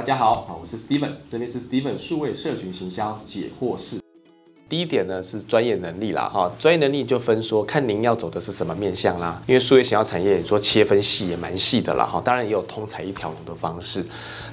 大家好，好，我是 Steven，这边是 Steven 数位社群行销解惑室。第一点呢是专业能力啦，哈，专业能力就分说看您要走的是什么面向啦，因为数位行销产业说切分细也蛮细的啦，哈，当然也有通才一条龙的方式。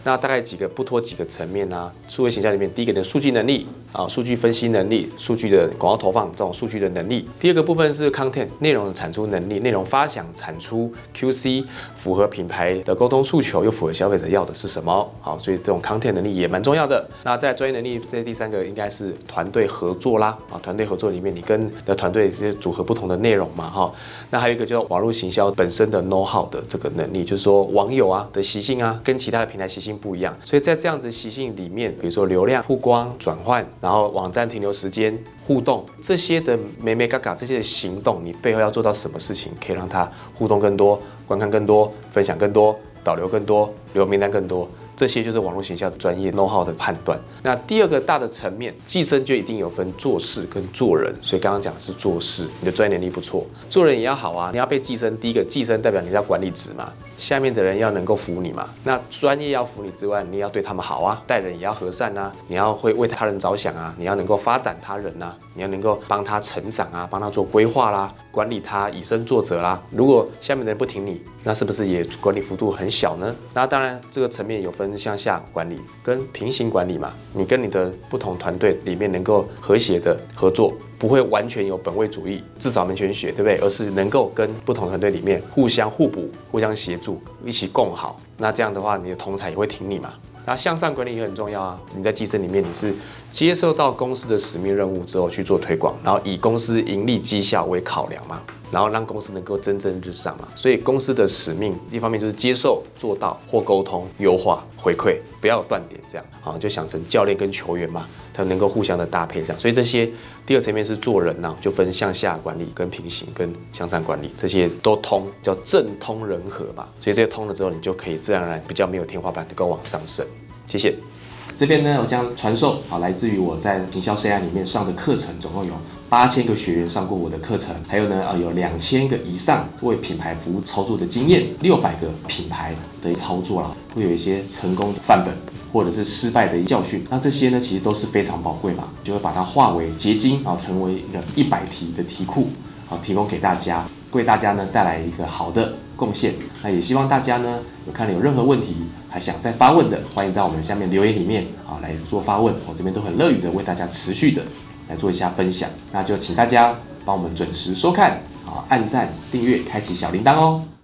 那大概几个不脱几个层面呢？数位形象里面，第一个的数据能力啊，数据分析能力，数据的广告投放这种数据的能力。第二个部分是 content 内容的产出能力，内容发想产出 QC 符合品牌的沟通诉求，又符合消费者要的是什么？好，所以这种 content 能力也蛮重要的。那在专业能力，这第三个应该是团队合作啦啊，团队合作里面你跟的团队这些组合不同的内容嘛哈。那还有一个叫网络行销本身的 know how 的这个能力，就是说网友啊的习性啊，跟其他的平台习性。不一样，所以在这样子习性里面，比如说流量曝光、转换，然后网站停留时间、互动这些的美美嘎嘎这些的行动，你背后要做到什么事情，可以让他互动更多、观看更多、分享更多、导流更多、留名单更多。这些就是网络营销专业 know how 的判断。那第二个大的层面，寄生就一定有分做事跟做人。所以刚刚讲的是做事，你的专业能力不错，做人也要好啊。你要被寄生，第一个寄生代表你要管理职嘛，下面的人要能够服你嘛。那专业要服你之外，你要对他们好啊，待人也要和善啊，你要会为他人着想啊，你要能够发展他人呐，你要能够帮他成长啊，帮他做规划啦，管理他以身作则啦。如果下面的人不听你，那是不是也管理幅度很小呢？那当然这个层面有分。向下管理跟平行管理嘛，你跟你的不同团队里面能够和谐的合作，不会完全有本位主义，至少没全学，对不对？而是能够跟不同团队里面互相互补、互相协助，一起共好。那这样的话，你的同才也会挺你嘛。那向上管理也很重要啊！你在基层里面，你是接受到公司的使命任务之后去做推广，然后以公司盈利绩效为考量嘛，然后让公司能够蒸蒸日上嘛。所以公司的使命一方面就是接受、做到或沟通、优化、回馈，不要断点，这样啊就想成教练跟球员嘛，他能够互相的搭配这样。所以这些第二层面是做人呐，就分向下管理、跟平行、跟向上管理，这些都通，叫正通人和嘛。所以这些通了之后，你就可以自然而然比较没有天花板，能够往上升。谢谢。这边呢，我将传授啊，来自于我在营销生涯里面上的课程，总共有八千个学员上过我的课程，还有呢，啊，有两千个以上为品牌服务操作的经验，六百个品牌的操作啦，会有一些成功的范本或者是失败的教训。那这些呢，其实都是非常宝贵嘛，就会把它化为结晶啊，成为一个一百题的题库啊，提供给大家，为大家呢带来一个好的贡献。那也希望大家呢，有看了有任何问题。还想再发问的，欢迎在我们下面留言里面啊来做发问，我这边都很乐于的为大家持续的来做一下分享。那就请大家帮我们准时收看啊，按赞、订阅、开启小铃铛哦。